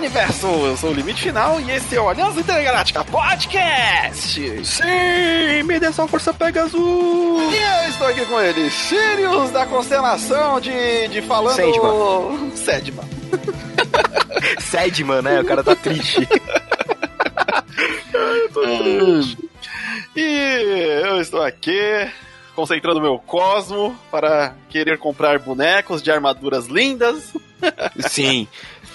Universo! Eu sou o Limite Final e esse é o Aliança Intergaláctica Podcast! Sim, me dê sua força Pegasus! E eu estou aqui com ele, Sirius da constelação de, de falando... Sedman. Sedman. Sedman, né? O cara tá triste. eu tô triste. E eu estou aqui concentrando meu cosmo para querer comprar bonecos de armaduras lindas. Sim.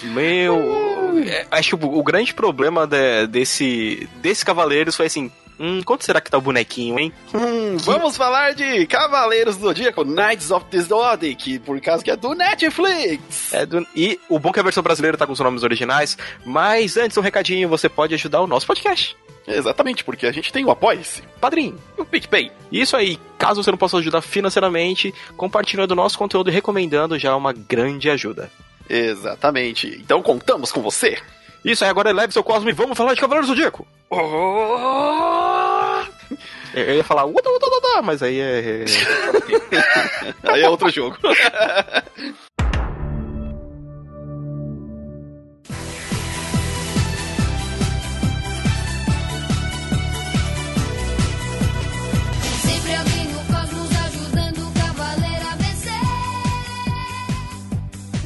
Meu, é, acho que o, o grande problema de, desse desses cavaleiros foi assim, Hum, quanto será que tá o bonequinho, hein? Hum, vamos falar de Cavaleiros do Zodíaco, Knights of the Zodiac, por causa que é do Netflix. É do... E o bom que a versão brasileira tá com os nomes originais, mas antes um recadinho, você pode ajudar o nosso podcast. Exatamente, porque a gente tem o Apoia-se, Padrinho, o PicPay. Isso aí, caso você não possa ajudar financeiramente, compartilhando o nosso conteúdo e recomendando já é uma grande ajuda. Exatamente. Então contamos com você. Isso aí, agora leve seu Cosmo e vamos falar de Cavaleiros do Zodíaco. Oh! Eu ia falar, uta, uta, uta, mas aí é. aí é outro jogo.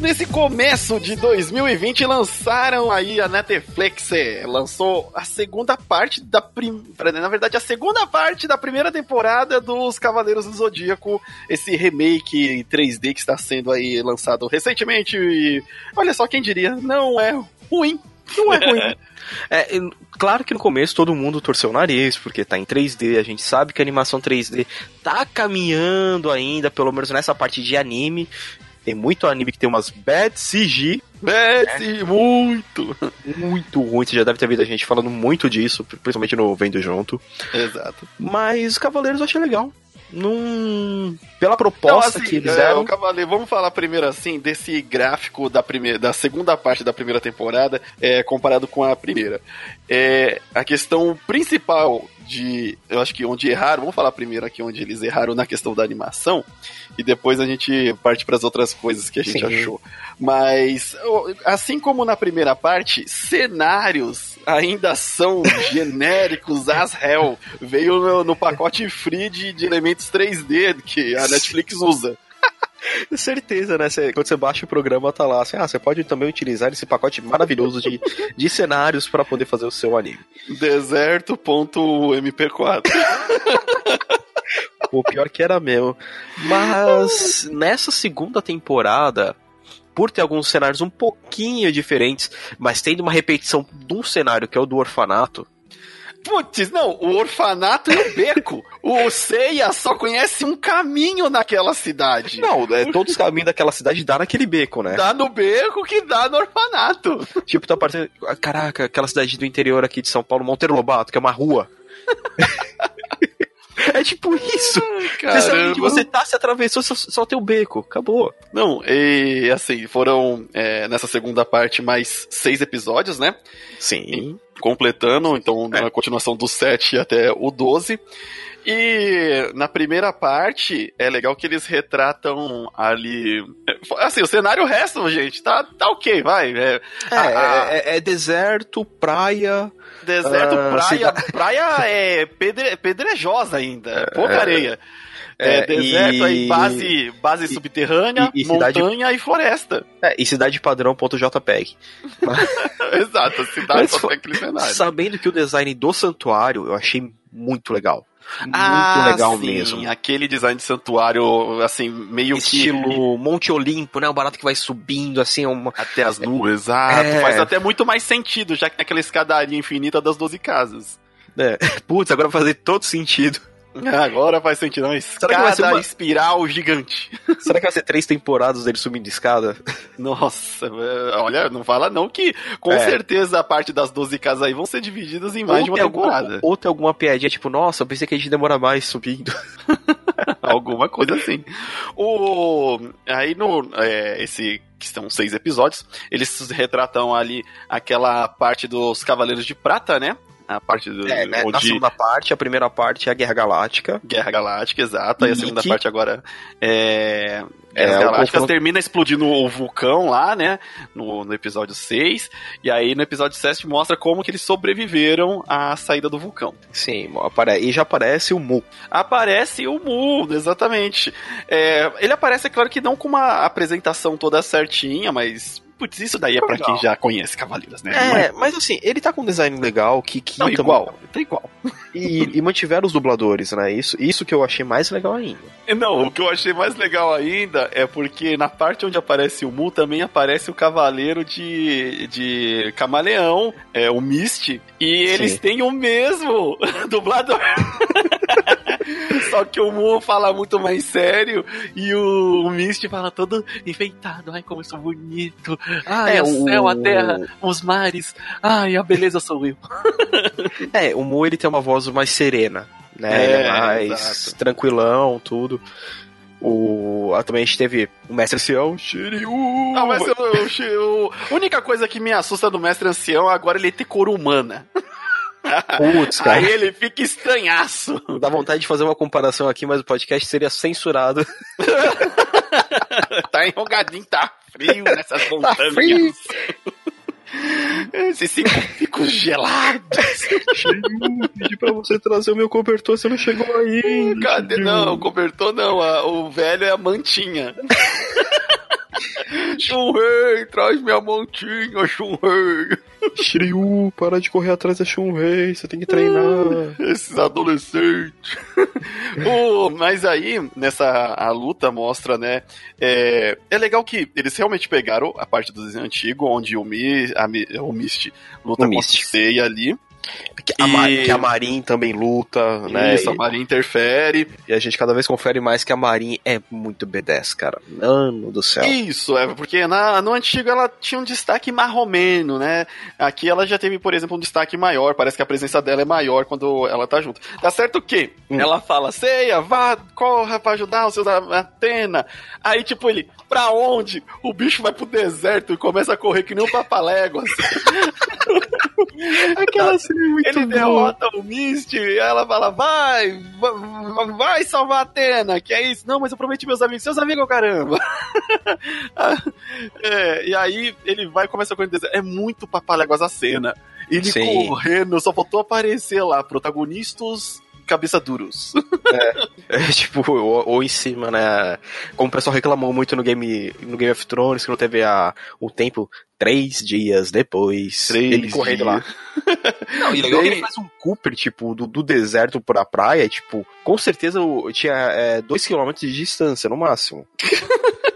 Nesse começo de 2020 lançaram aí a Netflix, é, lançou a segunda parte da prim... na verdade a segunda parte da primeira temporada dos Cavaleiros do Zodíaco, esse remake em 3D que está sendo aí lançado recentemente e olha só quem diria, não é ruim. Não é ruim. É, claro que no começo todo mundo torceu o nariz, porque tá em 3D, a gente sabe que a animação 3D tá caminhando ainda, pelo menos nessa parte de anime. Tem muito anime que tem umas bad CG, Beth, muito. muito ruim, você já deve ter visto a gente falando muito disso, principalmente no Vendo Junto. Exato. Mas Cavaleiros eu achei legal. Num... Pela proposta Então, assim, que eles é, deram. o Cavaleiro, vamos falar primeiro assim desse gráfico da primeira, da segunda parte da primeira temporada, é, comparado com a primeira. É, a questão principal de, eu acho que onde erraram, vamos falar primeiro aqui onde eles erraram na questão da animação e depois a gente parte para as outras coisas que a gente Sim. achou. Mas assim como na primeira parte, cenários ainda são genéricos as hell. Veio no, no pacote free de, de elementos 3D que a Netflix usa. Certeza, né? Cê- quando você baixa o programa, tá lá assim, ah, você pode também utilizar esse pacote maravilhoso de, de cenários para poder fazer o seu anime. Deserto.mp4. O pior que era mesmo. Mas nessa segunda temporada, por ter alguns cenários um pouquinho diferentes, mas tendo uma repetição de um cenário que é o do orfanato, Putz, não, o orfanato e o beco. o Seiya só conhece um caminho naquela cidade. Não, é, todos os caminhos daquela cidade dá naquele beco, né? Dá no beco que dá no orfanato. Tipo, tá parecendo. ah, Caraca, aquela cidade do interior aqui de São Paulo, Monteiro Lobato, que é uma rua. é tipo isso. Você sabe que você tá, se atravessou, só, só tem o beco. Acabou. Não, e assim, foram é, nessa segunda parte mais seis episódios, né? Sim. Completando, então, na continuação do 7 até o 12. E na primeira parte, é legal que eles retratam ali. Assim, o cenário resto, gente, tá, tá ok, vai. É, É, a- é- é- é deserto, praia. deserto, ah, praia. Praia é pedre, pedrejosa ainda, é pouca areia. É, é, deserto, e- aí base, base e- subterrânea, e- e cidade- montanha e floresta. É, e cidade padrão.jpg. Exato, cidade Mas aquele cenário. Sabendo que o design do santuário eu achei muito legal. Muito Ah, legal sim, mesmo. Aquele design de santuário, assim, meio que. Estilo Monte Olimpo, né? O barato que vai subindo, assim, uma... Até as nuvens, exato. É. Faz até muito mais sentido, já que tem aquela escadaria infinita das 12 casas. É. Putz, agora vai fazer todo sentido. Agora faz sentido, uma que escada vai ser uma- espiral gigante. Será que vai ser três temporadas dele subindo de escada? Nossa, é, olha, não fala não que com É. certeza a parte das 12 casas aí vão ser divididas em mais de uma tem alguma, temporada. ou tem alguma piadinha, tipo, nossa, eu pensei que a gente demora mais subindo. Alguma coisa assim. O, aí no. é, esse. Que são seis episódios, eles retratam ali aquela parte dos Cavaleiros de Prata, né? A parte do. É, né, na segunda parte, a primeira parte é a Guerra Galáctica. Guerra Galáctica, exato. A E segunda que- parte agora é. É, o Galácticas confronto- termina explodindo o vulcão lá, né? No, no episódio 6. E aí no episódio 7 mostra como que eles sobreviveram à saída do vulcão. Sim, e já aparece o Mu. Aparece o Mu, exatamente. É, ele aparece, é claro que não com uma apresentação toda certinha, mas. Putz, isso daí é pra quem já conhece Cavaleiros, né? É, mas assim, ele tá com um design legal que, que Não, igual. Tá igual. E, e mantiveram os dubladores, né? Isso, isso que eu achei mais legal ainda. Não, o que eu achei mais legal ainda é porque na parte onde aparece o Mu também aparece o cavaleiro de, de camaleão, é o Mist, e eles Sim. têm o mesmo dublador. Só que o Mu fala muito mais sério e o, o Mist fala todo enfeitado. Ai, como eu sou bonito. Ai, É, o céu, a terra, os mares. Ai, a beleza sou eu. É, o Mu ele tem uma voz mais serena, né? É, é mais exato. tranquilão, tudo. O, ah, também a gente teve o Mestre Ancião, Shiryu. Ah, mas eu, eu, eu- a única coisa que me assusta do mestre ancião agora é ele ter cor humana. Putz, cara. Aí ele fica estranhaço. Dá vontade de fazer uma comparação aqui, mas o podcast seria censurado. tá enrogadinho, tá frio nessas montanhas. frio. Esses cinco ficos gelados. Shiryu, pedi pra você trazer o meu cobertor, você não chegou ainda. Cadê? Não, o cobertor não. a- o velho é a mantinha. Chunrei, traz minha mantinha, Chunrei. Shiryu, para de correr atrás da Shunrei, você tem que treinar. Esses adolescentes. O- mas aí, nessa a luta mostra, né? É, é legal que eles realmente pegaram a parte do desenho antigo, onde o, Mi, a, Mi- o Mist luta O contra Mist. o Seiya ali. Que a, E- Ma- que a Marin também luta, né? Isso, a Maria interfere. E, e a gente cada vez confere mais que a Marin é muito B10, cara. Mano do céu. Isso, é, porque na, no antigo ela tinha um destaque marromeno, né? Aqui ela já teve, por exemplo, um destaque maior. Parece que a presença dela é maior quando ela tá junto. Tá certo que Hum. ela fala, Ceia, vá, corra pra ajudar os seus Atena. Aí, tipo, ele, pra onde? O bicho vai pro deserto e começa a correr que nem um papaléguas. Aquela cena é Ele derrota o Mist, e ela fala, vai, va- vai salvar a Atena, que é isso. Não, mas eu prometi meus amigos, seus amigos, caramba. É, e aí ele vai e começa no deserto. É muito papaléguas a cena. Ele Sim. correndo, só faltou aparecer lá, protagonistas cabeça duros. É, tipo, ou, ou em cima, né? Como o pessoal reclamou muito no Game, no Game of Thrones, que não teve a, o tempo três dias depois. Três ele correndo lá. Não, e legal que ele faz um Cooper, tipo, do, do deserto pra praia, tipo, com certeza tinha é, dois quilômetros de distância, no máximo.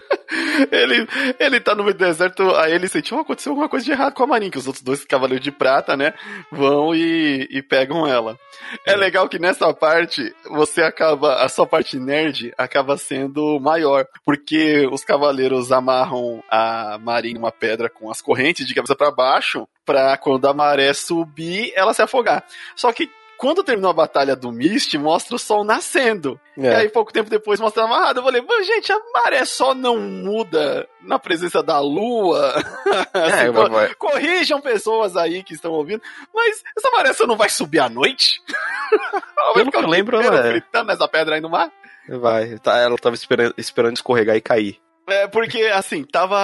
ele, ele tá no meio do deserto, aí ele sentiu, "Oh, aconteceu alguma coisa de errado com a Marin, que os outros dois cavaleiros de prata, né, vão e, e pegam ela. É legal que nessa parte, você acaba, a sua parte nerd acaba sendo maior, porque os cavaleiros amarram a Marin numa pedra com as correntes de cabeça pra baixo, pra quando a maré subir, ela se afogar. Só que quando terminou a batalha do Mist, mostra o sol nascendo. E É. aí, pouco tempo depois, mostra amarrado. Eu falei, "Mas, gente, a maré só não muda na presença da lua. É, Assim. Corrijam pessoas aí que estão ouvindo. Mas essa maré só não vai subir à noite? Pelo que eu lembro, ela é. gritando nessa pedra aí no mar? Vai, tá, ela tava esperando, esperando escorregar e cair. É, porque, assim, tava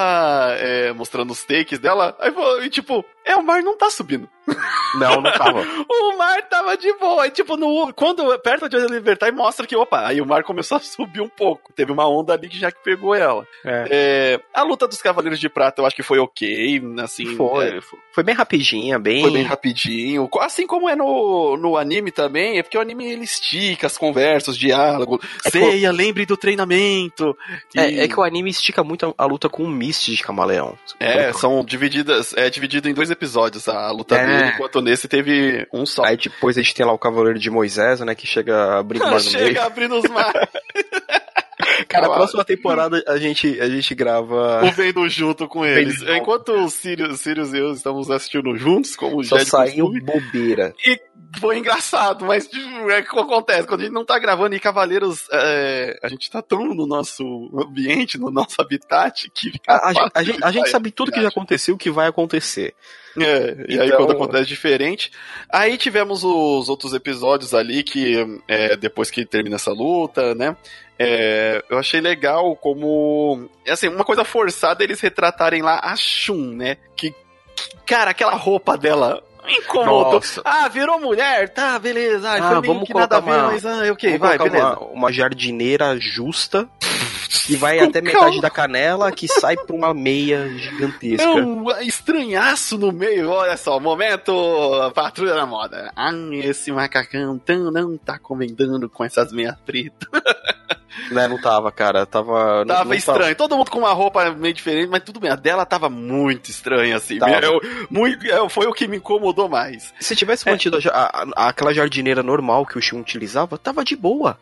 é, mostrando os takes dela, aí falou, e tipo, é, o mar não tá subindo. Não, não tava. O mar tava de boa. E, tipo, no, quando perto de ele libertar, mostra que, opa, aí o mar começou a subir um pouco. Teve uma onda ali que já que pegou ela. É. É, a luta dos Cavaleiros de Prata eu acho que foi ok, assim. Foi, é, foi bem rapidinha, bem. foi bem rapidinho. Assim como é no, no anime também, é porque o anime ele estica as conversas, os diálogos. É Ceia, lembre do treinamento. E- É, é que o anime estica muito a, a luta com o Mist de camaleão. É, são divididas, é dividido em dois episódios a luta É. dele, enquanto nesse teve um só. Aí depois a gente tem lá o Cavaleiro de Moisés, né? Que chega abrindo mar no meio. Chega abrindo os mares. Cara, na próxima temporada a gente, a gente grava. o vendo junto com eles. Vendo. Enquanto o Sirius, Sirius e eu estamos assistindo juntos, como Só saiu costume. bobeira. E foi engraçado, mas tipo, é o que acontece. Quando a gente não tá gravando e Cavaleiros, é, a gente tá tão no nosso ambiente, no nosso habitat, que A, a gente- a gente, a gente sabe tudo que já aconteceu, o que vai acontecer. É, e aí Então- quando acontece diferente. Aí tivemos os outros episódios ali que, é, depois que termina essa luta, né? É, eu achei legal como. Assim, uma coisa forçada eles retratarem lá a Shun, né? Que, que, cara, aquela roupa dela incomodou. Nossa. Ah, virou mulher? Tá, beleza. Ah, foi meio vamos que nada a ver, uma- mas ah, ok, Vamos vai, beleza. Uma, uma jardineira justa, que vai até calma. metade da canela, que sai pra uma meia gigantesca. É um estranhaço no meio, olha só, momento patrulha da moda. Ah, esse macacão tão não tá combinando com essas meias pretas. Né, não tava, cara. Tava. não- Tava não estranho, todo mundo com uma roupa meio diferente, mas tudo bem, a dela tava muito estranha, assim. Tava. Eu- muito, eu- foi o que me incomodou mais. Se tivesse mantido ja- a- a- aquela jardineira normal que o Shun utilizava, tava de boa,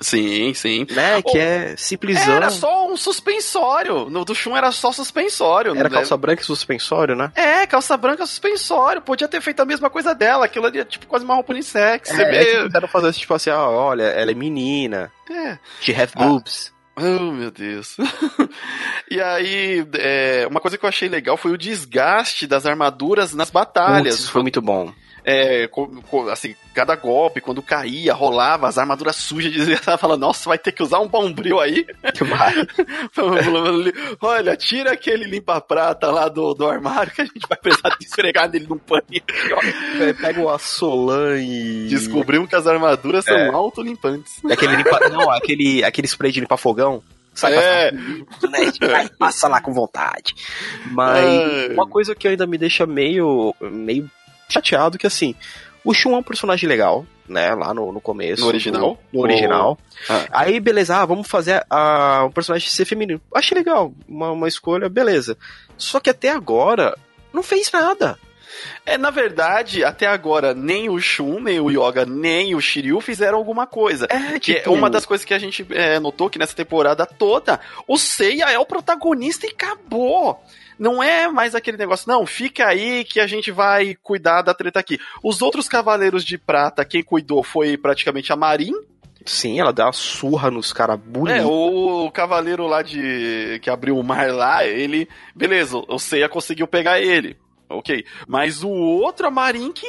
Sim, sim. né? Que é simplesão. Era só um suspensório. No do Shun era só suspensório. Era né? calça branca e suspensório, né? É, calça branca suspensório. Podia ter feito a mesma coisa dela. Aquilo ali é tipo quase uma roupa unissex. Você É, é que quiseram fazer tipo assim, ah, olha, ela é menina, É. she have Ah. boobs. Oh, meu Deus. e aí, é, uma coisa que eu achei legal foi o desgaste das armaduras nas batalhas. Putz, foi muito bom. É, co- co- assim, cada golpe, quando caía, rolava, as armaduras sujas, dizia, fala, nossa, vai ter que usar um bombril aí. Olha, tira aquele limpa-prata lá do, do armário que a gente vai precisar de esfregar nele num paninho. É, Pega o Assolan e. Descobrimos que as armaduras são É. autolimpantes. Aquele limpa... Não, aquele, aquele spray de limpar fogão. Sai É. Vai, passa lá com vontade. Mas Ai. uma coisa que ainda me deixa meio, meio chateado que assim, o Shun é um personagem legal, né? Lá no, no começo. No original? do- no original. Ah. Aí, beleza, ah, vamos fazer a, um personagem ser feminino. Achei legal, uma, uma escolha, beleza. Só que até agora, não fez nada. É, na verdade, até agora, nem o Shun, nem o Yoga, nem o Shiryu fizeram alguma coisa. É, Que é uma das coisas que a gente é, notou que nessa temporada toda, o Seiya é o protagonista e acabou. Não é mais aquele negócio, não, fica aí que a gente vai cuidar da treta aqui. Os outros Cavaleiros de Prata, quem cuidou foi praticamente a Marin. Sim, ela dá uma surra nos caras É, bonitos. o cavaleiro lá de. que abriu o mar lá, ele. Beleza, o Seiya conseguiu pegar ele. Ok. Mas o outro, a Marin, que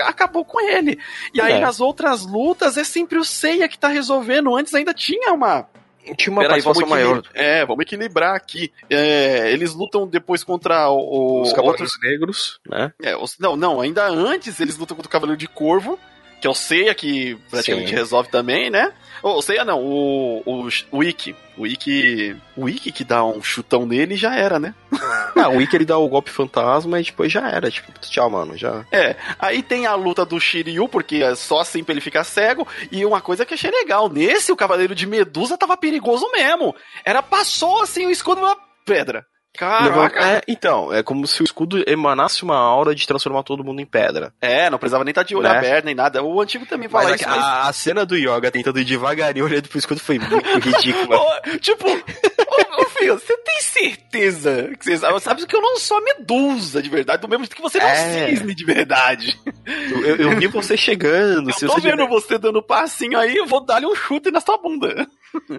acabou com ele. E aí, É. nas outras lutas, é sempre o Seiya que tá resolvendo. Antes ainda tinha uma Tinha uma Peraí, vamos participação maior. É, vamos equilibrar aqui. É, eles lutam depois contra o, Os outros. Cavaleiros Negros, né? é, os- não, não, ainda antes eles lutam contra o Cavaleiro de Corvo, que é o Seiya, que praticamente Sim. resolve também, né? O, o Seiya não, o, o, o Ikki. O Ikki. O Ikki que dá um chutão nele e já era, né? Ah, o Ikki ele dá o golpe fantasma e depois já era. Tipo, tchau, mano, já. É, aí tem a luta do Shiryu, porque é só assim pra ele ficar cego. E uma coisa que eu achei legal, nesse o Cavaleiro de Medusa tava perigoso mesmo. Era passou assim o escudo numa pedra. Caraca. É, então, é como se o escudo emanasse uma aura de transformar todo mundo em pedra. É, não precisava nem estar de olho Né? aberto nem nada. O antigo também fala Mas, isso, a, mas. a- a cena do Yoga tentando ir devagarinho olhando pro escudo foi muito ridícula. Tipo, ô, ô, filho, você tem certeza que você sabe, sabe que eu não sou a medusa de verdade, do mesmo jeito que você não É. cisne de verdade. Eu, eu vi você chegando. Eu se tô vendo você dando passinho aí, eu vou dar-lhe um chute na sua bunda.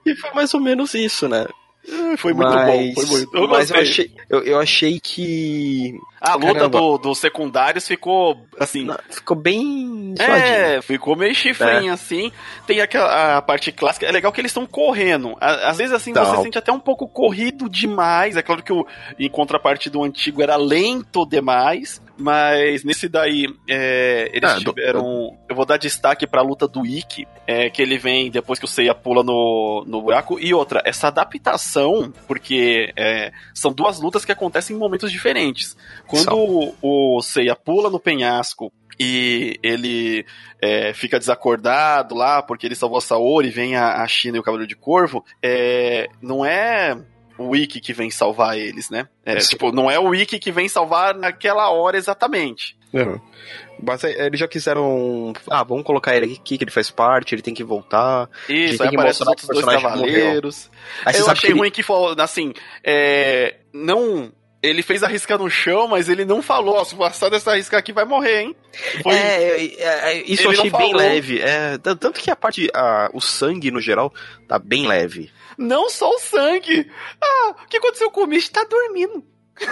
E foi mais ou menos isso, né? Foi muito mas, bom, foi muito. Eu mas eu achei, eu, eu achei que. A luta do, dos secundários ficou assim. não, ficou bem. suadinho. É, ficou meio chifrinho assim. Tem aquela a parte clássica. É legal que eles estão correndo. Às vezes, assim, Não. você sente até um pouco corrido demais. É claro que o, em contraparte do antigo era lento demais. Mas nesse daí, é, eles Ah, do- tiveram. Eu vou dar destaque pra luta do Ikki, é, que ele vem depois que o Seiya pula no, no buraco. E outra, essa adaptação, porque é, são duas lutas que acontecem em momentos diferentes. Quando o, o Seiya pula no penhasco e ele é, fica desacordado lá porque ele salvou a Saori, vem a, a China e o Cavaleiro de Corvo, é, não é o Ikki que vem salvar eles, né? É, Sim. tipo, não é o Ikki que vem salvar naquela hora exatamente. Não. Mas aí, eles já quiseram. Ah, vamos colocar ele aqui, que ele faz parte, ele tem que voltar. Isso, tem aí que aparecem os outros dois cavaleiros. Aí Eu achei que ele- ruim que, falou, assim, é, não ele fez a risca no chão, mas ele não falou, ó, se passar dessa risca aqui vai morrer, hein? Foi- É, é, é, isso eu Ele não achei bem leve. É, tanto que a parte, a- o sangue no geral, tá bem leve. Não só o sangue. Ah, o que aconteceu com o Mist? Tá dormindo.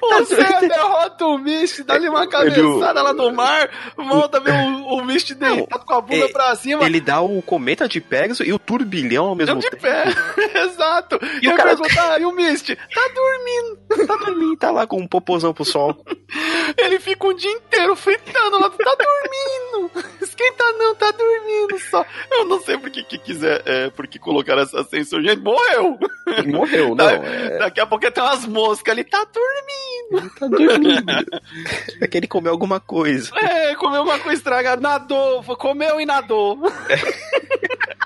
Você derrota o Mist, dá-lhe uma cabeçada lá no mar, volta ver o, o Mist deitado com a bunda é- pra cima. Ele dá o cometa de Pegasus e o turbilhão ao mesmo tempo. pé. Exato. E E eu cara- perguntar, e o Mist? Tá dormindo. Tá dormindo, tá lá com um popozão pro sol. Ele fica um dia inteiro fritando lá. Tá dormindo. Esquenta não, tá dormindo só. Eu não sei por que, que quiser, é, por que colocaram essa censura. Gente, morreu. Morreu, não. É, Daqui a pouco tem umas moscas ali. Tá dormindo. tá dormindo. É que ele comeu alguma coisa. É, comeu uma coisa estragada. Nadou. Comeu e nadou.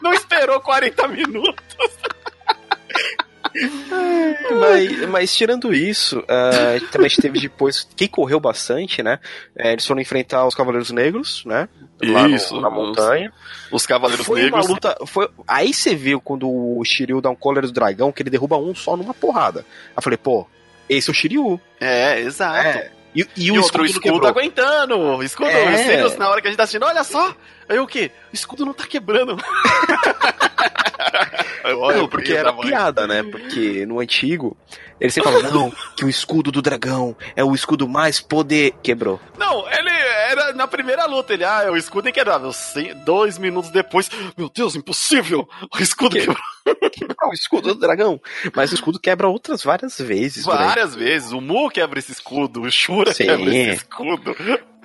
Não esperou 40 minutos. Mas, mas tirando isso, ah, também teve depois. Quem correu bastante, né? É, eles foram enfrentar os Cavaleiros Negros, né? Lá no- Isso, na os- montanha. Os Cavaleiros Foi Negros. uma luta. Foi, aí você viu quando o Shiryu dá um cólera do dragão que ele derruba um só numa porrada. Aí eu falei, pô, esse é o Shiryu. É, exato. É. E, e E, o outro escudo, escudo, não quebrou. aguentando. O escudo, É. os Sirius, na hora que a gente tá assistindo, olha só. Aí o quê? O escudo não tá quebrando. Não, porque era piada, né? Porque no antigo, eles sempre falavam, não, que o escudo do dragão é o escudo mais poder. Quebrou. Não, ele era na primeira luta. Ele, ah, o escudo é inquebrável. Cem- Dois minutos depois, meu Deus, impossível. O escudo Que- quebrou Ah, o escudo do dragão. Mas o escudo quebra outras várias vezes. várias vezes. O Mu quebra esse escudo. O Shura Sim. quebra esse escudo.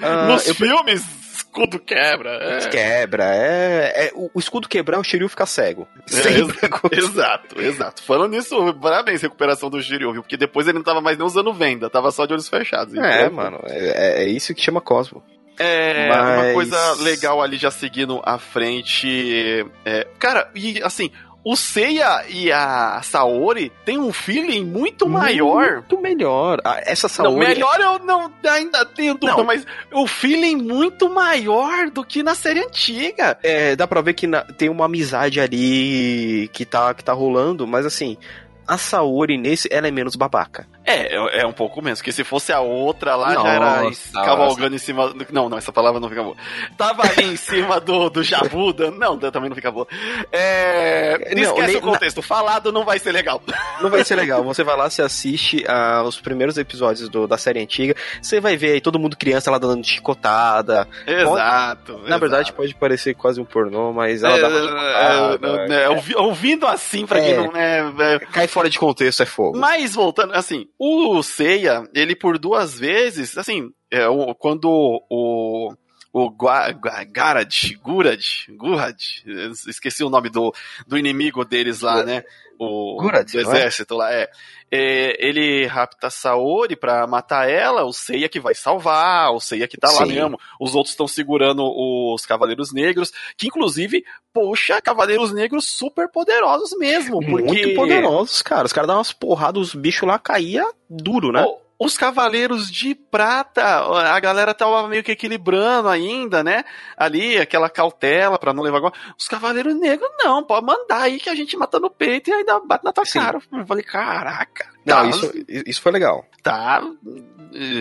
Ah, Nos eu- filmes, escudo quebra. É. Quebra, é, é- o, escudo quebrar, o Shiryu fica cego. É. Exato, exato. Falando nisso, parabéns, recuperação do Shiryu, viu? Porque depois ele não tava mais nem usando venda, tava só de olhos fechados. É, Então, mano, é, é isso que chama Cosmo. É, Mas- uma coisa legal ali já seguindo à frente. é, cara, e assim, o Seiya e a Saori tem um feeling muito maior. Muito melhor. Ah, essa Saori... Não, melhor eu não ainda tenho dúvida, Não. mas o feeling muito maior do que na série antiga. É, dá pra ver que na- tem uma amizade ali que tá, que tá rolando, mas assim, a Saori nesse, ela é menos babaca. É, é é um pouco menos, porque se fosse a outra lá, já era Nossa, cavalgando em cima. do- Não, não, essa palavra não fica boa. Tava ali em cima do, do Jabuda. Não, também não fica boa. É, Não, esquece nem- o contexto. Falado não vai ser legal. Não vai ser legal. Você vai lá, você assiste ah, os primeiros episódios do- da série antiga, você vai ver aí todo mundo criança lá dando chicotada. Exato. Na verdade, pode parecer quase um pornô, mas ela dá uma chicotada. é, é, ouvi- ouvindo assim, pra quem É. não é, é, Cai fora de contexto, é fogo. Mas voltando, assim, o Seiya, ele por duas vezes, assim, é, quando o. O Gua- Gua- Garad, Gurad, Gurad, esqueci o nome do, do inimigo deles lá, né? O Gurad, do é? exército lá, é. É, Ele rapta a Saori pra matar ela, o Seiya que vai salvar, o Seiya que tá lá Sim. mesmo. Os outros estão segurando os Cavaleiros Negros, que inclusive, poxa, Cavaleiros Negros super poderosos mesmo. Porque... Muito poderosos, cara. Os caras davam umas porradas, os bichos lá caía duro, né? O- Os Cavaleiros de Prata, a galera tava meio que equilibrando ainda, né? Ali, aquela cautela pra não levar agora. Os Cavaleiros Negros, não, pode mandar aí que a gente mata no peito e ainda bate na tua Sim. cara. Eu falei, caraca. Não, tá, isso, isso foi legal. tá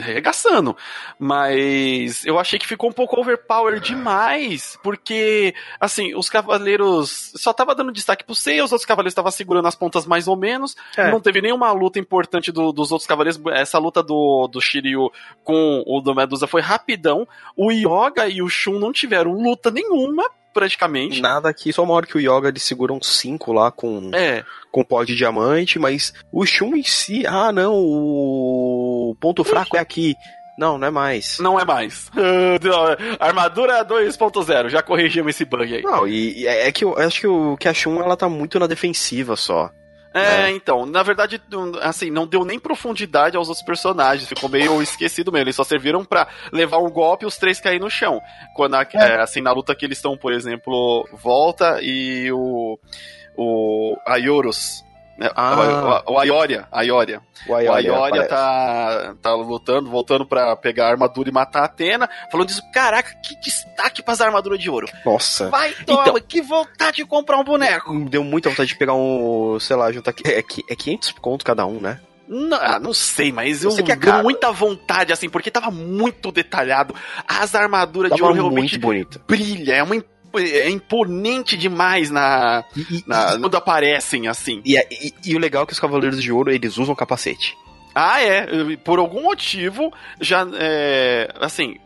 regaçando. Mas eu achei que ficou um pouco overpower demais, porque, assim, os cavaleiros só tava dando destaque pro Seiya, os outros cavaleiros estavam segurando as pontas mais ou menos, É. não teve nenhuma luta importante do- dos outros cavaleiros, essa luta do, do Shiryu com o do Medusa foi rapidão, o Yoga e o Shun não tiveram luta nenhuma, praticamente. Nada aqui, só uma hora que o Yoga ele segura uns 5 lá com, É, com pó de diamante, mas o Shun em si, ah não, o ponto fraco é aqui. Não, não é mais. não é mais. Armadura 2.0, já corrigimos esse bug aí. Não, e, e é é que eu acho que, o, que a Shun ela tá muito na defensiva só. É, É. então, na verdade, assim, não deu nem profundidade aos outros personagens, ficou meio esquecido mesmo. Eles só serviram pra levar um golpe e os três caírem no chão. Quando, a- é, assim, na luta que eles estão, por exemplo, Volta e o. O Ayorus. Né, Ah. O, Aioria, Aioria. O Aioria tá, tá lutando, voltando pra pegar a armadura e matar a Atena. Falando disso, caraca, que destaque pras armaduras de ouro. Nossa. Vai, toma, Então- que vontade de comprar um boneco. Deu muita vontade de pegar um, sei lá, juntar. É, é 500 conto cada um, né? Não, ah, não sei, mas eu, Eu sei que é deu muita vontade, assim, porque tava muito detalhado. As armaduras de Tava ouro realmente muito bonito. brilha, é uma é imponente demais na, na- quando aparecem, assim. e, e- e o legal é que os Cavaleiros de Ouro, eles usam capacete. Ah, é. Por algum motivo, já. É, assim.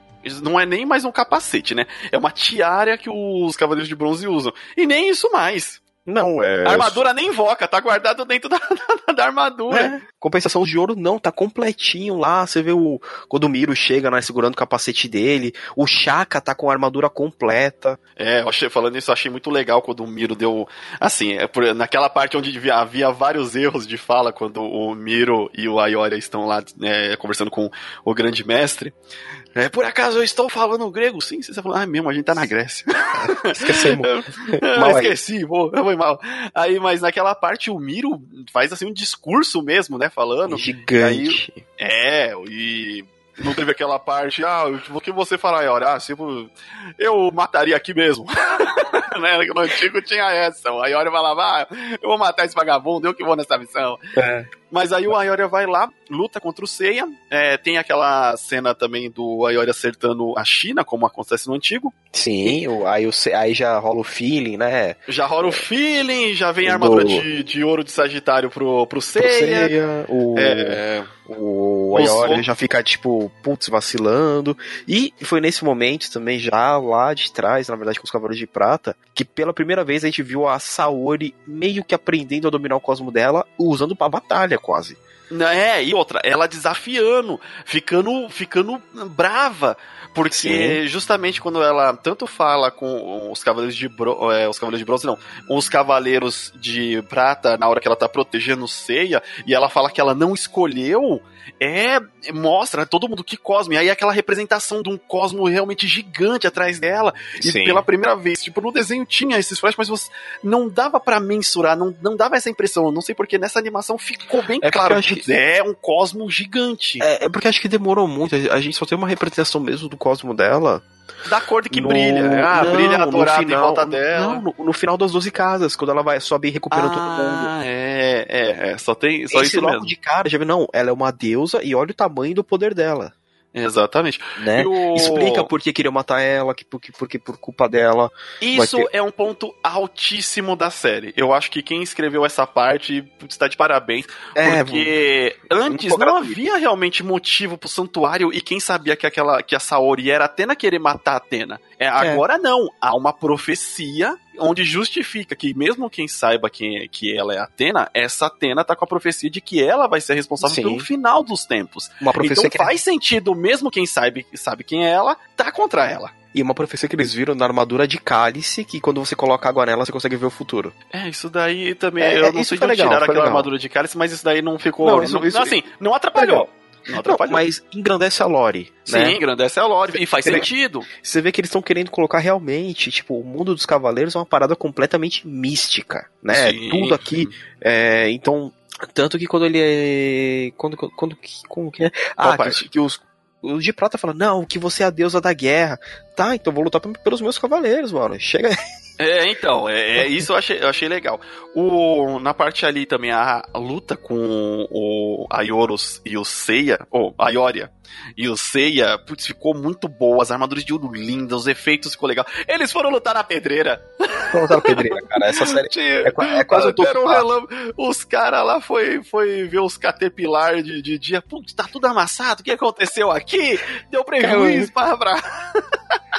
Não é nem mais um capacete, né? É uma tiara que os Cavaleiros de Bronze usam. E nem isso mais. Não, é... A armadura nem invoca, tá guardado dentro da, da, da armadura. É. Compensação de ouro não, tá completinho lá. Você vê o quando o Miro chega, né, segurando o capacete dele. O Shaka tá com a armadura completa. É, eu achei, falando isso, eu achei muito legal quando o Miro deu. Assim, é por- naquela parte onde devia- havia vários erros de fala, quando o Miro e o Ayoria estão lá né, conversando com o grande mestre. É, por acaso eu estou falando grego? Sim, você está falando. Ah, mesmo, a gente tá na Grécia. Esquecemos. Ah, Mal aí. esqueci, pô, foi mal. Aí, mas naquela parte o Miro faz assim um discurso mesmo, né? Falando. Gigante. É, e não teve aquela parte, ah, o que você fala aí, olha, ah, se eu, mataria aqui mesmo. né? No antigo tinha essa. O Ayoria falava, ah, eu vou matar esse vagabundo, eu que vou nessa missão. É. Mas aí o Ayoria vai lá, luta contra o Seiya. É, tem aquela cena também do Ayoria acertando a China, como acontece no antigo. Sim, o- aí, o, aí já rola o feeling, né? Já rola o feeling, já vem a Do- armadura de, de ouro de Sagitário pro, pro Pro Seiya. Seiya, o, É, o Ayoria já fica, tipo, putz, vacilando. E foi nesse momento também, já lá de trás, na verdade, com os Cavaleiros de Prata, que pela primeira vez a gente viu a Saori meio que aprendendo a dominar o cosmo dela, usando pra batalha quase. É, e outra, ela desafiando, ficando, ficando brava. Porque justamente quando ela tanto fala com os cavaleiros de bro, é, os cavaleiros de bronze, não, os cavaleiros de prata, na hora que ela tá protegendo o Seiya, e ela fala que ela não escolheu, é, mostra todo mundo que cosmo, e aí aquela representação de um cosmo realmente gigante atrás dela, e Sim. pela primeira vez, tipo, no desenho tinha esses flashes, mas você não dava pra mensurar, não, não dava essa impressão, não sei porque nessa animação ficou bem É claro, eu é um cosmo gigante, É, é porque acho que demorou muito. A gente só tem uma representação mesmo do cosmo dela. da cor de que no- brilha, né? ah, não, brilha a no dourada em final- volta dela. Não, no, no final das 12 casas, quando ela vai sobe recuperando todo mundo. Ah, é, é, é, só tem, só Esse isso logo mesmo. de cara, já viu? Não, ela é uma deusa e olha o tamanho do poder dela, Exatamente. né? O- Explica por que queriam matar ela, que porque, porque por culpa dela. Isso vai é um ponto altíssimo da série. Eu acho que quem escreveu essa parte está de parabéns. É, porque antes ficou não havia realmente motivo pro santuário e quem sabia que aquela que a Saori era Atena querer matar a Atena. É, agora não, há uma profecia onde justifica que mesmo quem saiba quem, que ela é Atena, essa Atena tá com a profecia de que ela vai ser responsável Sim. pelo final dos tempos. uma profecia Então que faz sentido, mesmo quem sabe, sabe quem é ela, tá contra ela. E uma profecia que eles viram na armadura de cálice, que quando você coloca água nela, você consegue ver o futuro. É, isso daí também. É, eu não isso sei de onde legal, tiraram aquela legal. armadura de cálice, mas isso daí não ficou. Não, Não, isso- isso- assim, não atrapalhou. Não Não, atrapalhou. mas engrandece a lore, Sim, né? engrandece a lore e faz sentido. Você vê que eles estão querendo colocar realmente, tipo, o mundo dos cavaleiros é uma parada completamente mística, né? Sim. Tudo aqui, é, então, tanto que quando ele é, quando, quando, como que é? Ah, que, que os, os de prata falam, não, que você é a deusa da guerra. Tá, então vou lutar pelos meus cavaleiros, mano. Chega É, então, é, é isso eu achei, eu achei legal. O, na parte ali também, a, a luta com o Aioros e o Seiya, ou a Ioria e o Seiya, putz, ficou muito boa. As armaduras de ouro lindas, os efeitos ficou legal. Eles foram lutar na pedreira. Vou lutar na pedreira, cara. Essa série é, qua- é quase um Deram um relâmpago. Os caras lá foi, foi ver os caterpillar de, de dia. Putz, tá tudo amassado. O que aconteceu aqui? Deu prejuízo pra. pra...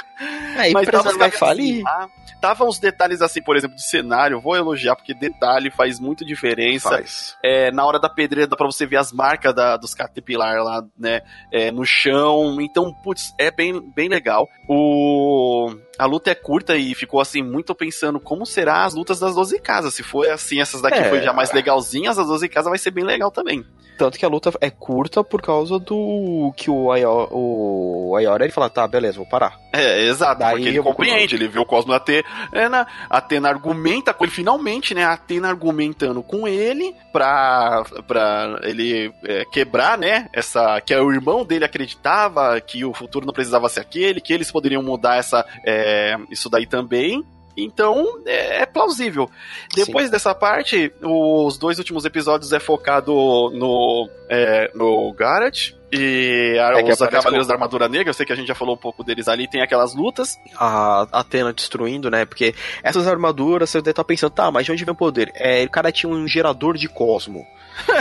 A empresa tava os vai falir. assim, ah, Tava uns detalhes assim, por exemplo, de cenário. Vou elogiar, porque detalhe faz muita diferença. Faz. É, na hora da pedreira dá pra você ver as marcas da, dos caterpillar lá, né? é, no chão. Então, putz, é bem, bem legal. O... A luta é curta e ficou assim, muito pensando como será as lutas das 12 casas. Se for assim, essas daqui É. foi já mais legalzinhas, as 12 casas vai ser bem legal também. Tanto que a luta é curta por causa do que o Ayo- o Ayora ele fala, tá, beleza, vou parar. É, exato, Daí porque ele eu vou- compreende, ele vê o Cosmo da Atena, Atena argumenta com ele, finalmente, né, Atena argumentando com ele pra, pra ele é, quebrar, né, essa, que o irmão dele acreditava que o futuro não precisava ser aquele, que eles poderiam mudar essa, é, isso daí também, Então, é, é plausível. Depois dessa parte, os dois últimos episódios é focado no, é, no Garrett e a, É os Cavaleiros como- da Armadura Negra. Eu sei que a gente já falou um pouco deles ali. Tem aquelas lutas. a Atena destruindo, né? Porque essas armaduras, você deve estar pensando, tá, mas de onde vem o poder? É, o cara tinha um gerador de cosmo.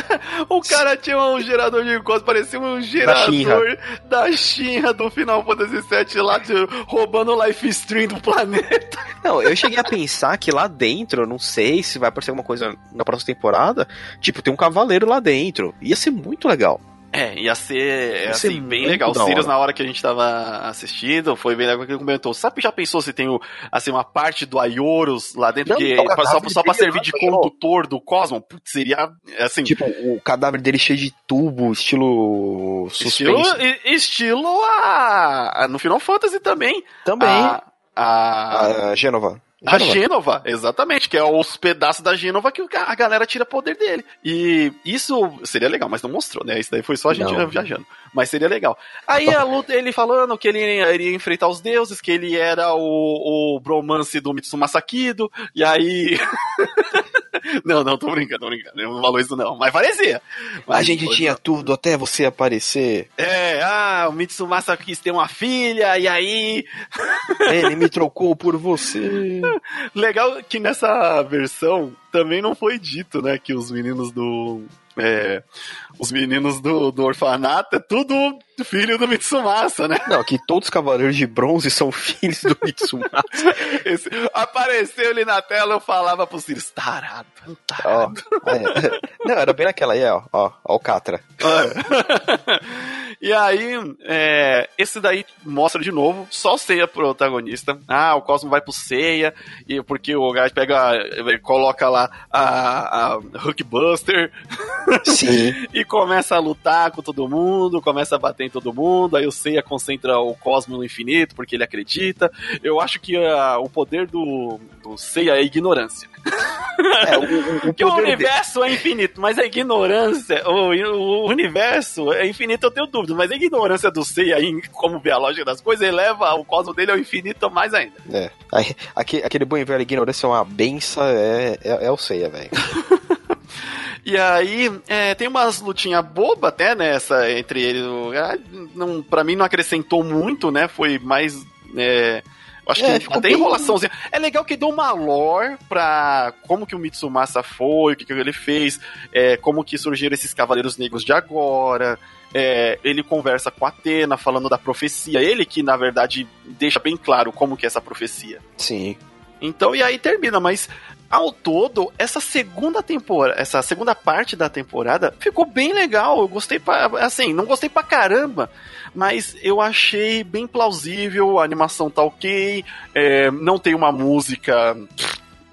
O cara tinha um gerador de cosmos, parecia um gerador da Shinra do Final Fantasy VII lá, de, roubando o life stream do planeta. Não, eu cheguei a pensar que lá dentro, não sei se vai aparecer alguma coisa na próxima temporada, tipo, tem um cavaleiro lá dentro. Ia ser muito legal. É, ia ser, Ia ser assim, bem muito legal. O Sirius, na hora que a gente tava assistindo, foi bem legal que ele comentou. Sabe, já pensou se tem o, assim, uma parte do Aioros lá dentro, Não, que, é o só, só pra dele servir de condutor do Cosmo? Putz, seria, assim, Tipo, o cadáver dele cheio de tubo, estilo estilo, suspense. e- estilo a, a- no Final Fantasy também. Também. A, a, A Gênova. A Gênova. Exatamente, que é os pedaços da Gênova que a galera tira poder dele. E isso seria legal, mas não mostrou, né? Isso daí foi só a gente Não. viajando. Mas seria legal. Aí a luta, ele falando que ele iria enfrentar os deuses, que ele era o, o bromance do Mitsumasa Kido, e aí. não, não, tô brincando, tô brincando. Ele não falou isso não, mas parecia. A Mas gente foi- tinha tudo até você aparecer. É, ah, o Mitsumasa quis ter uma filha, e aí. Ele me trocou por você. Legal que nessa versão também não foi dito, né, que os meninos do. é, os meninos do, do orfanato é tudo filho do Mitsumasa, né? Não, que todos os cavaleiros de bronze são filhos do Mitsumasa. Esse- apareceu ele na tela, eu falava pro Sirius, tarado, tarado. é. Não, era bem naquela aí, ó. Ó, ó o Catra. E aí, é, esse daí mostra de novo, só o Seiya protagonista. Ah, o Cosmo vai pro Seiya, e porque o Gat pega, coloca lá a, a Hulkbuster Sim. e começa a lutar com todo mundo, começa a bater em todo mundo. Aí o Seiya concentra o Cosmo no infinito porque ele acredita. Eu acho que ah, o poder do, do Seiya é a ignorância. É, o, o, Porque o poder dele. universo é infinito, mas a ignorância, o, o universo é infinito, eu tenho dúvida, mas a ignorância do Seiya em como ver a lógica das coisas eleva o cosmo dele ao infinito mais ainda. É. Aí, aquele, aquele bom velho ignorância é uma benção, é, é, é o Seiya, velho. E aí, é, tem umas lutinhas bobas até nessa entre eles. Ah, Não, pra mim não acrescentou muito, né? Foi mais. É, acho É, que ficou até bem- enrolaçãozinha. É legal que deu uma lore pra como que o Mitsumasa foi, o que, que ele fez, é, como que surgiram esses Cavaleiros Negros de agora. É, ele conversa com a Atena falando da profecia. Ele que, na verdade, deixa bem claro como que é essa profecia. Sim. Então, e aí termina, mas ao todo, essa segunda temporada, essa segunda parte da temporada ficou bem legal. Eu gostei pra, assim, não gostei pra caramba, mas eu achei bem plausível, a animação tá ok, é, não tem uma música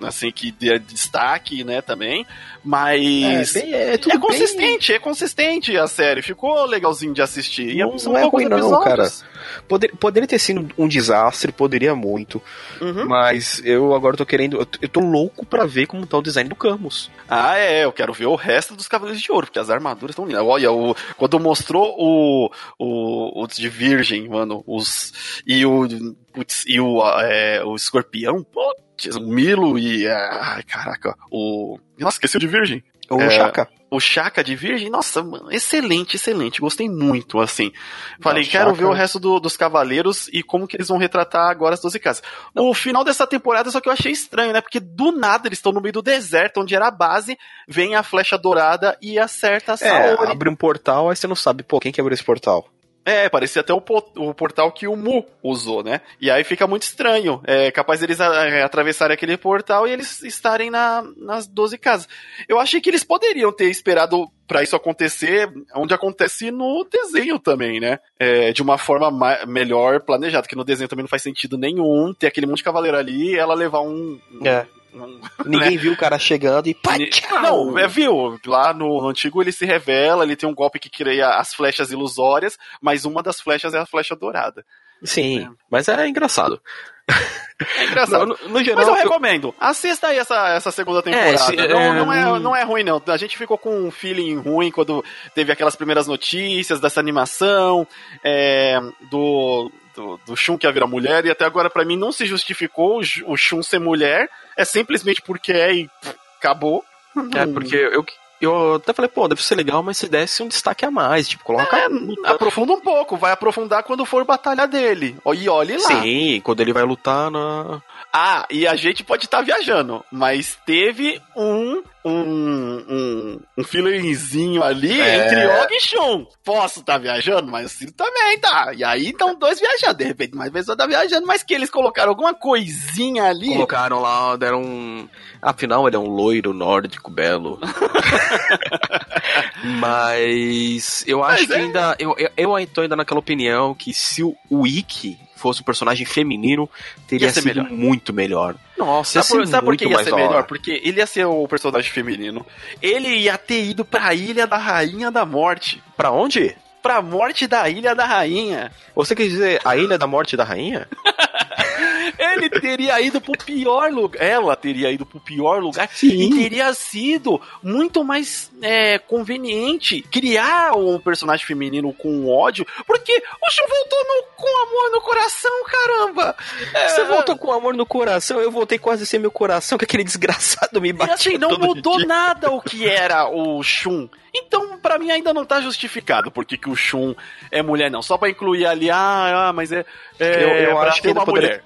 assim que dê destaque, né, também, mas bem- é é bem- consistente, é consistente a série, ficou legalzinho de assistir. E Não- são não é ruim não, episódios. Poder, poderia ter sido um desastre, poderia muito. Uhum. Mas eu agora tô querendo. Eu tô, eu tô louco pra ver como tá o design do Camus. Ah, é, eu quero ver o resto dos Cavaleiros de Ouro, porque as armaduras estão lindas. Olha, o, quando mostrou o, o, os de Virgem, mano, os. E o. Putz, e o, é, o escorpião, putz, o Milo e. Ai, caraca, o. Nossa, esqueci o de Virgem. O É, Chaka. O Chaka de Virgem, nossa, mano, excelente, excelente. Gostei muito, assim. Falei, Não, quero Chaka- ver o resto do- dos Cavaleiros e como que eles vão retratar agora as 12 casas. O final dessa temporada, só que eu achei estranho, né? Porque do nada eles estão no meio do deserto, onde era a base, vem a flecha dourada e acerta a É, Saori. abre um portal, aí você não sabe, pô, quem que abriu esse portal? É, parecia até o, o portal que o Mu usou, né? E aí fica muito estranho. É capaz deles a- atravessarem aquele portal e eles estarem na, nas 12 casas. Eu achei que eles poderiam ter esperado pra isso acontecer, onde acontece no desenho também, né? É, de uma forma ma- melhor planejada, que no desenho também não faz sentido nenhum ter aquele monte de cavaleiro ali e ela levar um. um- É. Ninguém viu o cara chegando e pá, tchau! Não, é, viu? Lá no, antigo ele se revela, ele tem um golpe que cria as flechas ilusórias, mas uma das flechas é a flecha dourada. Sim, mas é engraçado. É engraçado. No, no geral, Mas eu eu- recomendo. Assista aí essa, essa segunda temporada. se- não, é, não, é, hum. não é ruim, não. A gente ficou com um feeling ruim quando teve aquelas primeiras notícias dessa animação, é, do, do, do Shun que ia virar mulher, e até agora pra mim não se justificou o, o Shun ser mulher, é simplesmente porque é e pff, acabou. É, porque eu, eu até falei, pô, deve ser legal, mas se desse um destaque a mais, tipo, coloca. É, aprofunda um pouco, vai aprofundar quando for batalha dele. E olhe lá. Sim, quando ele vai lutar na. Ah, e a gente pode estar viajando, mas teve um um, um, um ali É. entre Og e Shun. Posso estar viajando, mas o Ciro também tá. E aí estão dois viajando. De repente, mais pessoa tá viajando, mas que eles colocaram alguma coisinha ali. Colocaram lá, deram um. Afinal, ele é um loiro nórdico belo. Mas eu acho Mas que é. ainda. Eu, eu, eu tô ainda naquela opinião que se o Ikki fosse um personagem feminino, teria sido melhor. muito melhor. Nossa, Sabe, por, sabe por que ia ser melhor? Porque ele ia ser o personagem feminino. Ele ia ter ido pra Ilha da Rainha da Morte. Pra onde? Pra morte da Ilha da Rainha. Você quer dizer a Ilha da Morte da Rainha? Ele teria ido pro pior lugar. Ela teria ido pro pior lugar. Sim. E teria sido muito mais é, conveniente criar um personagem feminino com ódio. Porque o Shun voltou no- com amor no coração, caramba. É, Você voltou com amor no coração, eu voltei quase sem meu coração, que aquele desgraçado me E bateu. assim, não mudou dia. nada o que era o Shun. Então, pra mim, ainda não tá justificado porque que o Shun é mulher, não. Só pra incluir ali, ah, ah mas é. é Eu- eu acho que ele uma poderia- mulher.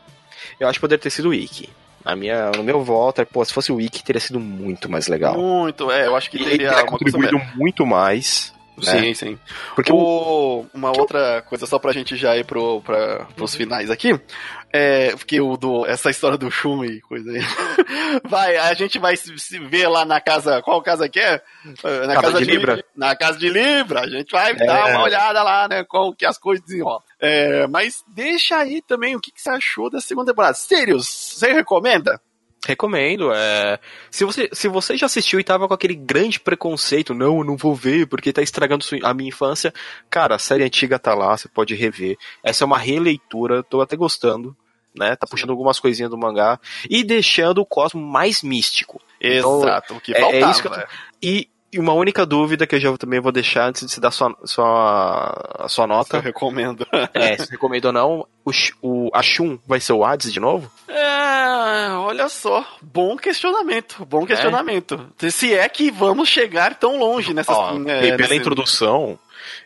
Eu acho que poderia ter sido o Ikki. A minha, no meu voto, é, pô, se fosse o Ikki, teria sido muito mais legal. Muito, é, eu acho que teria teria uma coisa contribuído muito mais. né? Sim, sim. Porque O- uma outra coisa, só pra gente já ir pro, pra, pros finais aqui, é, porque o do, essa história do Shun e coisa aí, vai, a gente vai se, se ver lá na casa, qual casa que é? Na Casa de Libra. Na casa de Libra, a gente vai É. dar uma olhada lá, né, como que as coisas desenrolam. É, mas deixa aí também o que, que você achou da segunda temporada. Sirius, você recomenda? Recomendo. É, se, você, se você já assistiu e tava com aquele grande preconceito, não, eu não vou ver porque tá estragando a minha infância, cara, a série antiga tá lá, você pode rever. Essa é uma releitura, tô até gostando. Né, tá puxando algumas coisinhas do mangá e deixando o cosmo mais místico. Então, Exato, o que é- é faltava. isso que eu tô- E, e uma única dúvida que eu já também vou deixar antes de você dar sua, sua, a sua Eu nota. recomendo. é, se recomendo ou não, o, o Ashun vai ser o Hades de novo? É, olha só, bom questionamento, bom questionamento. Se é que vamos chegar tão longe nessas... Ó, né, e pela introdução,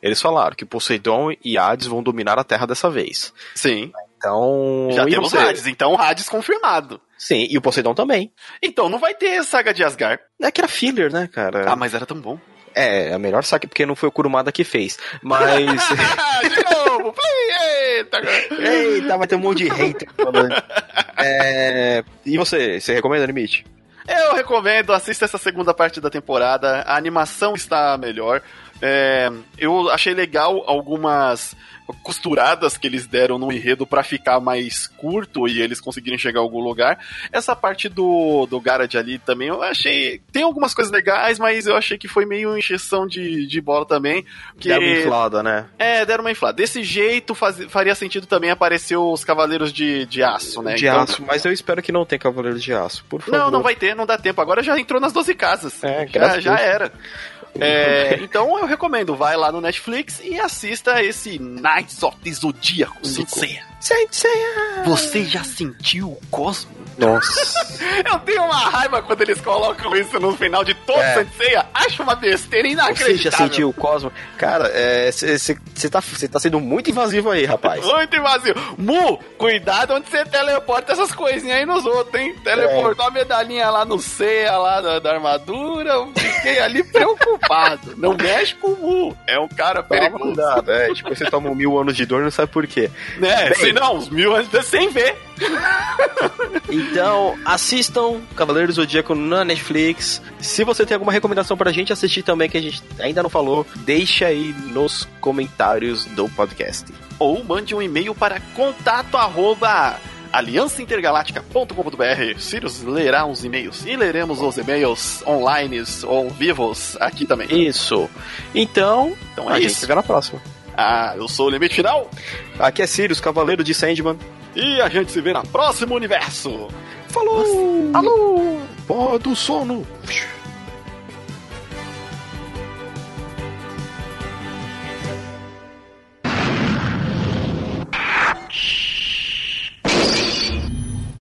eles falaram que Poseidon e Hades vão dominar a Terra dessa vez. Sim, Então. já temos? Hades, então Hades confirmado. Sim, e o Poseidon também. Então não vai ter saga de Asgard. É que era filler, né, cara? Ah, mas era tão bom. É, a melhor saga porque não foi o Kurumada que fez. Mas. de novo, play, eita. Eita, vai ter um monte de hater falando. É... E você, você recomenda Limite? Eu recomendo, assista essa segunda parte da temporada. A animação está melhor. É, eu achei legal algumas costuradas que eles deram no enredo pra ficar mais curto e eles conseguirem chegar a algum lugar. Essa parte do, do Garage ali também eu achei. Tem algumas coisas legais, mas eu achei que foi meio encheção de, de bola também. Que, Dá uma inflada, né? é, deram uma inflada. Desse jeito faz- faria sentido também aparecer os Cavaleiros de, de Aço, né? De Então- aço, mas eu espero que não tenha Cavaleiros de Aço, por favor. Não, não vai ter, não dá tempo. Agora já entrou nas 12 casas. É, já, já era. É, então eu recomendo, vai lá no Netflix e assista esse Knights of the Zodíaco. Cinco. Você já sentiu o cosmo? Nossa. Eu tenho uma raiva quando eles colocam isso no final de todo É. Senseiya. Acho uma besteira Você inacreditável. já sentiu o Cosmo? Cara, você tá, cê tá sendo muito invasivo aí, rapaz. Muito vazio. Mu, cuidado onde você teleporta essas coisinhas aí nos outros, hein? Teleportou a medalhinha lá no ceia, lá da, da armadura. Eu fiquei ali preocupado. Não mexe com o Mu. É um cara Toma perigoso. cuidado, é. Tipo, você toma um mil anos de dor e não sabe por quê. Né? Bem. Não, uns mil de sem ver. Então, assistam Cavaleiro do Zodíaco na Netflix. Se você tem alguma recomendação pra gente assistir também, que a gente ainda não falou, deixa aí nos comentários do podcast. Ou mande um e-mail para contato arroba aliançaintergaláctica.com.br. Sirius lerá uns e-mails e leremos os e-mails online ou vivos aqui também. Isso. Então, Então a é gente isso. se vê na próxima. Ah, eu sou o Limite Final. Aqui é Sirius, Cavaleiro de Sandman. E a gente se vê no próximo universo. Falou! Alô! Pó do sono!